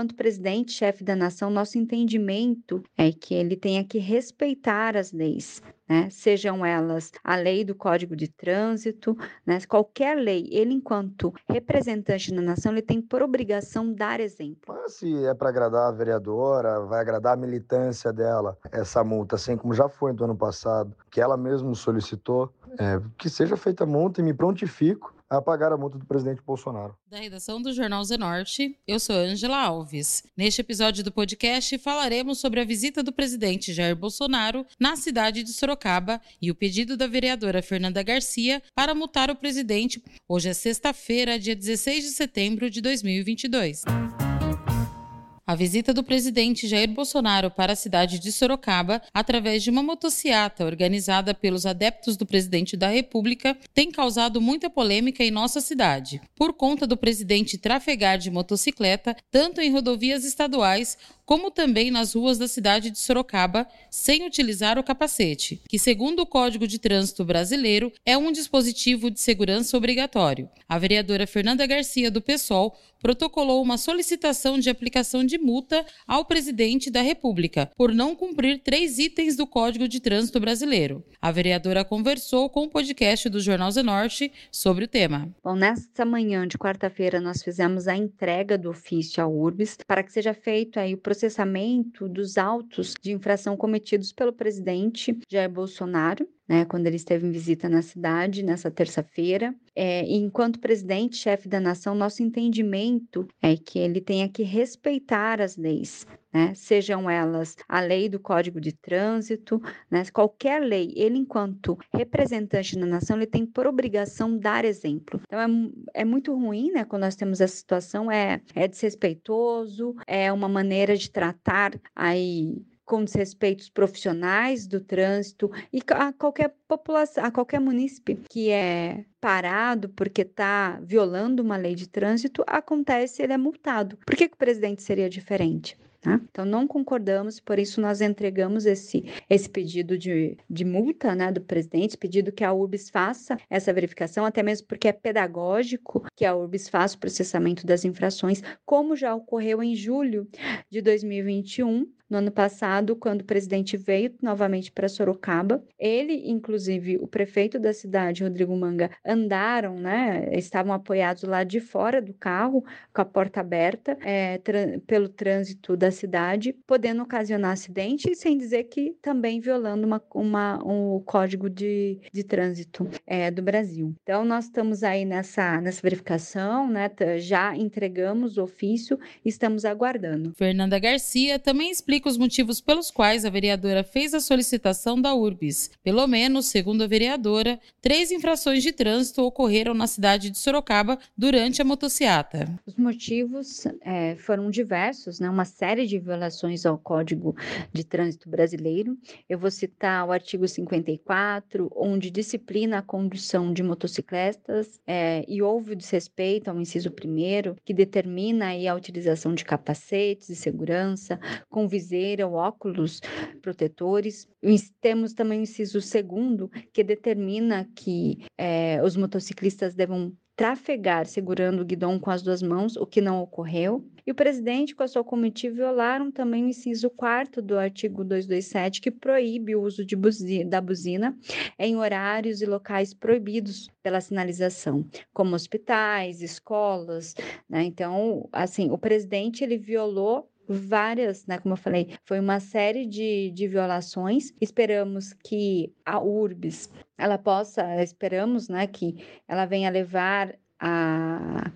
Enquanto presidente, chefe da nação, nosso entendimento é que ele tenha que respeitar as leis, né? sejam elas a lei do Código de Trânsito, né? qualquer lei, ele, enquanto representante da nação, ele tem por obrigação dar exemplo. Mas se é para agradar a vereadora, vai agradar a militância dela, essa multa, assim como já foi no ano passado, que ela mesmo solicitou, é, que seja feita a multa e me prontifico a pagar a multa do presidente Bolsonaro. Da redação do Jornal Zenorte, eu sou Angela Alves. Neste episódio do podcast falaremos sobre a visita do presidente Jair Bolsonaro na cidade de Sorocaba e o pedido da vereadora Fernanda Garcia para multar o presidente. Hoje é sexta-feira, dia 16 de setembro de 2022. A visita do presidente Jair Bolsonaro para a cidade de Sorocaba, através de uma motociata organizada pelos adeptos do presidente da República, tem causado muita polêmica em nossa cidade. Por conta do presidente trafegar de motocicleta, tanto em rodovias estaduais como também nas ruas da cidade de Sorocaba, sem utilizar o capacete, que, segundo o Código de Trânsito Brasileiro, é um dispositivo de segurança obrigatório. A vereadora Fernanda Garcia, do PSOL, protocolou uma solicitação de aplicação de multa ao presidente da República por não cumprir três itens do Código de Trânsito Brasileiro. A vereadora conversou com o podcast do Jornal Zenorte sobre o tema. Bom, nesta manhã de quarta-feira, nós fizemos a entrega do ofício ao URBS para que seja feito aí o procedimento processamento dos autos de infração cometidos pelo presidente Jair Bolsonaro, né, quando ele esteve em visita na cidade nessa terça-feira. É, enquanto presidente, chefe da nação, nosso entendimento é que ele tenha que respeitar as leis, né? sejam elas a lei do Código de Trânsito, né? qualquer lei, ele, enquanto representante da nação, ele tem por obrigação dar exemplo. Então, é, é muito ruim né, quando nós temos essa situação, é, é desrespeitoso, é uma maneira de tratar aí com desrespeitos profissionais do trânsito e a qualquer população, a qualquer munícipe que é parado porque está violando uma lei de trânsito, acontece, ele é multado. Por que, que o presidente seria diferente? Tá? Então, não concordamos, por isso nós entregamos esse, esse pedido de, de multa né, do presidente, pedido que a URBS faça essa verificação, até mesmo porque é pedagógico que a URBS faça o processamento das infrações, como já ocorreu em julho de 2021, no ano passado, quando o presidente veio novamente para Sorocaba. Ele, inclusive, o prefeito da cidade, Rodrigo Manga, andaram, né? Estavam apoiados lá de fora do carro, com a porta aberta, é, pelo trânsito da cidade, podendo ocasionar acidente, sem dizer que também violando uma, uma, um código de, de trânsito é, do Brasil. Então, nós estamos aí nessa, nessa verificação, né? Já entregamos o ofício, estamos aguardando. Fernanda Garcia também explica explica os motivos pelos quais a vereadora fez a solicitação da URBS. Pelo menos, segundo a vereadora, três infrações de trânsito ocorreram na cidade de Sorocaba durante a motociata. Os motivos é, foram diversos, né? uma série de violações ao Código de Trânsito Brasileiro. Eu vou citar o artigo 54, onde disciplina a condução de motocicletas é, e houve o desrespeito ao inciso primeiro, que determina aí a utilização de capacetes de segurança com visão viseira óculos protetores. Temos também o inciso segundo, que determina que é, os motociclistas devem trafegar segurando o guidão com as duas mãos, o que não ocorreu. E o presidente, com a sua comitiva, violaram também o inciso 4 do artigo 227, que proíbe o uso buzina, da buzina em horários e locais proibidos pela sinalização, como hospitais, escolas. Né? Então, assim, o presidente ele violou várias, né, como eu falei, foi uma série de, de violações. Esperamos que a URBS, ela possa, esperamos, né, que ela venha levar a,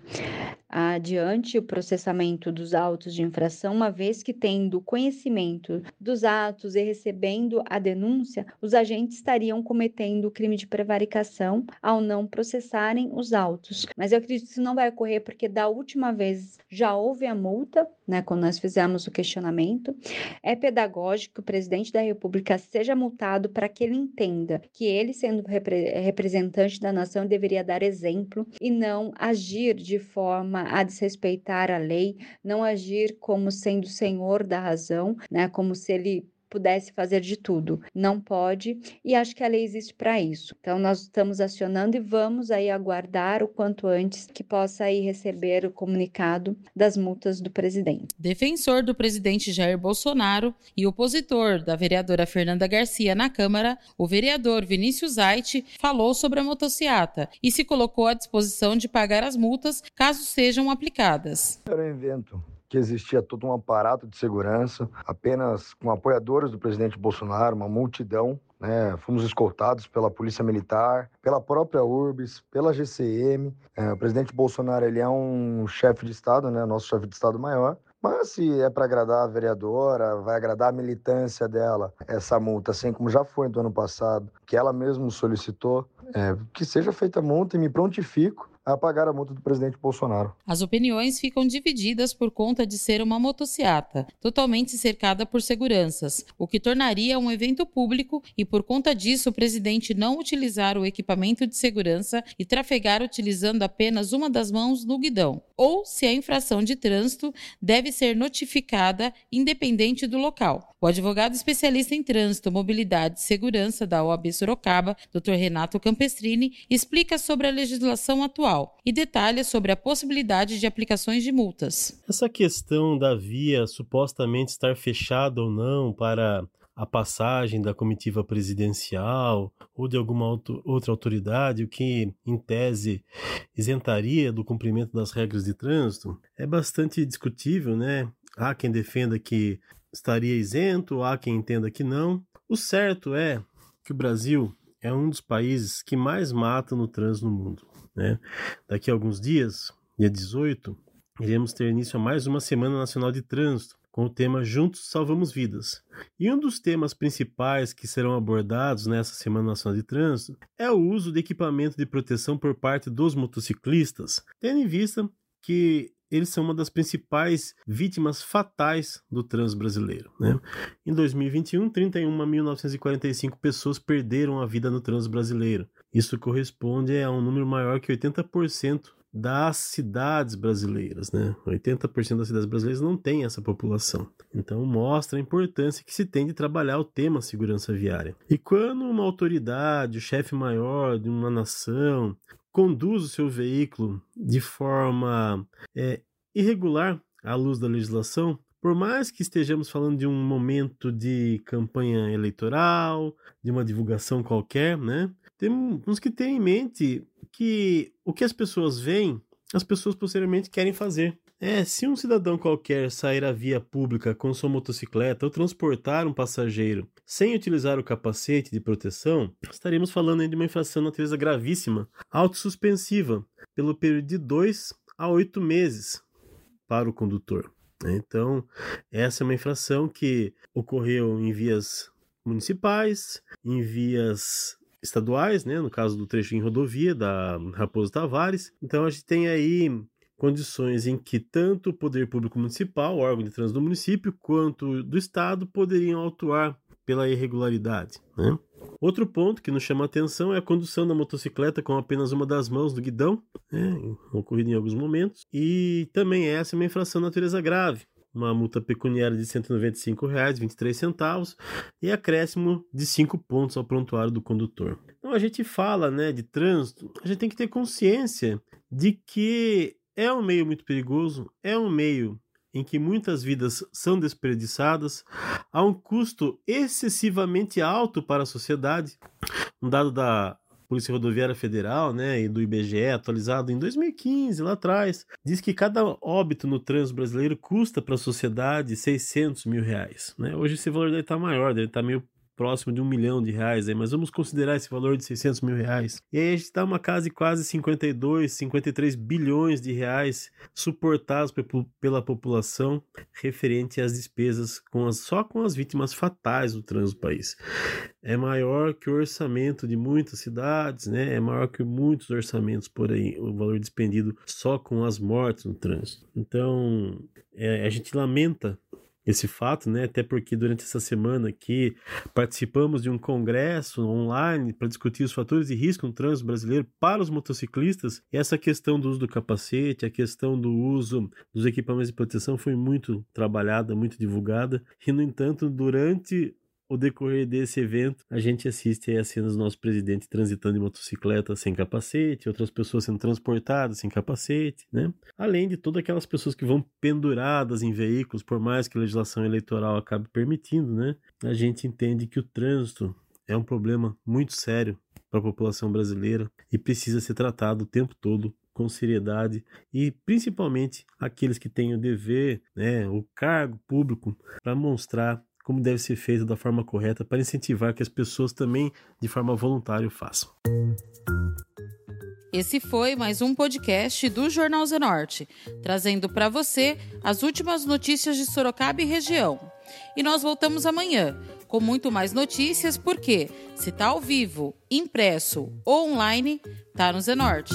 adiante o processamento dos autos de infração, uma vez que, tendo conhecimento dos atos e recebendo a denúncia, os agentes estariam cometendo o crime de prevaricação ao não processarem os autos. Mas eu acredito que isso não vai ocorrer porque, da última vez, já houve a multa, né, quando nós fizemos o questionamento. É pedagógico que o presidente da República seja multado para que ele entenda que ele, sendo repre representante da nação, deveria dar exemplo e não agir de forma a desrespeitar a lei, não agir como sendo senhor da razão, né, como se ele pudesse fazer de tudo. Não pode e acho que a lei existe para isso. Então nós estamos acionando e vamos aí aguardar o quanto antes que possa aí receber o comunicado das multas do presidente. Defensor do presidente Jair Bolsonaro e opositor da vereadora Fernanda Garcia na Câmara, o vereador Vinícius Aite falou sobre a motociata e se colocou à disposição de pagar as multas caso sejam aplicadas. Era um evento que existia todo um aparato de segurança, apenas com apoiadores do presidente Bolsonaro, uma multidão. Né? Fomos escoltados pela Polícia Militar, pela própria URBS, pela GCM. É, o presidente Bolsonaro ele é um chefe de Estado, né? nosso chefe de Estado maior, mas se é para agradar a vereadora, vai agradar a militância dela, essa multa, assim como já foi do ano passado, que ela mesmo solicitou, é, que seja feita a multa e me prontifico a pagar a multa do presidente Bolsonaro. As opiniões ficam divididas por conta de ser uma motociata, totalmente cercada por seguranças, o que tornaria um evento público e por conta disso o presidente não utilizar o equipamento de segurança e trafegar utilizando apenas uma das mãos no guidão. Ou se a infração de trânsito deve ser notificada independente do local. O advogado especialista em trânsito, mobilidade e segurança da OAB Sorocaba, Dr. Renato Campestrini, explica sobre a legislação atual e detalha sobre a possibilidade de aplicações de multas. Essa questão da via supostamente estar fechada ou não para a passagem da comitiva presidencial ou de alguma outra autoridade, o que, em tese, isentaria do cumprimento das regras de trânsito, é bastante discutível, né? Há quem defenda que estaria isento, há quem entenda que não. O certo é que o Brasil é um dos países que mais mata no trânsito no mundo. Né? Daqui a alguns dias, dia 18, iremos ter início a mais uma Semana Nacional de Trânsito, com o tema Juntos Salvamos Vidas. E um dos temas principais que serão abordados nessa Semana Nacional de Trânsito é o uso de equipamento de proteção por parte dos motociclistas, tendo em vista que eles são uma das principais vítimas fatais do trânsito brasileiro. Né? Em 2021, 31.945 pessoas perderam a vida no trânsito brasileiro. Isso corresponde a um número maior que 80% das cidades brasileiras, né? 80% das cidades brasileiras não tem essa população. Então mostra a importância que se tem de trabalhar o tema segurança viária. E quando uma autoridade, o chefe maior de uma nação, conduz o seu veículo de forma é, irregular à luz da legislação, por mais que estejamos falando de um momento de campanha eleitoral, de uma divulgação qualquer, né? Temos que ter em mente que o que as pessoas veem, as pessoas posteriormente querem fazer. É, se um cidadão qualquer sair à via pública com sua motocicleta ou transportar um passageiro sem utilizar o capacete de proteção, estaríamos falando de uma infração de natureza gravíssima, autossuspensiva, pelo período de 2 a 8 meses para o condutor. Então, essa é uma infração que ocorreu em vias municipais, em vias estaduais, né, no caso do trecho em rodovia da Raposo Tavares. Então, a gente tem aí condições em que tanto o poder público municipal, órgão de trânsito do município, quanto do estado poderiam atuar pela irregularidade. Né? Outro ponto que nos chama a atenção é a condução da motocicleta com apenas uma das mãos do guidão, né, ocorrido em alguns momentos, e também essa é uma infração de natureza grave, uma multa pecuniária de R$ 195,23 e acréscimo de 5 pontos ao prontuário do condutor. Então a gente fala né, de trânsito, a gente tem que ter consciência de que é um meio muito perigoso, é um meio em que muitas vidas são desperdiçadas, há um custo excessivamente alto para a sociedade. Um dado da Polícia Rodoviária Federal né, e do IBGE, atualizado em 2015, lá atrás, diz que cada óbito no trânsito brasileiro custa para a sociedade 600 mil reais. Né? Hoje esse valor deve estar maior, deve estar meio próximo de um milhão de reais, aí, mas vamos considerar esse valor de 600 mil reais. E aí a gente dá uma casa de quase 52, 53 bilhões de reais suportados pela população referente às despesas com as, só com as vítimas fatais do trânsito do país. É maior que o orçamento de muitas cidades, né? é maior que muitos orçamentos por aí, o valor despendido só com as mortes no trânsito. Então, é, a gente lamenta esse fato, né? Até porque durante essa semana aqui participamos de um congresso online para discutir os fatores de risco no trânsito brasileiro para os motociclistas. E essa questão do uso do capacete, a questão do uso dos equipamentos de proteção foi muito trabalhada, muito divulgada. E no entanto, durante o decorrer desse evento, a gente assiste as cenas do nosso presidente transitando de motocicleta sem capacete, outras pessoas sendo transportadas sem capacete, né? Além de todas aquelas pessoas que vão penduradas em veículos, por mais que a legislação eleitoral acabe permitindo, né? A gente entende que o trânsito é um problema muito sério para a população brasileira e precisa ser tratado o tempo todo com seriedade e principalmente aqueles que têm o dever, né, o cargo público para mostrar como deve ser feito da forma correta para incentivar que as pessoas também de forma voluntária façam. Esse foi mais um podcast do Jornal Zenorte, trazendo para você as últimas notícias de Sorocaba e região. E nós voltamos amanhã com muito mais notícias, porque se tá ao vivo, impresso ou online, tá no Zenorte.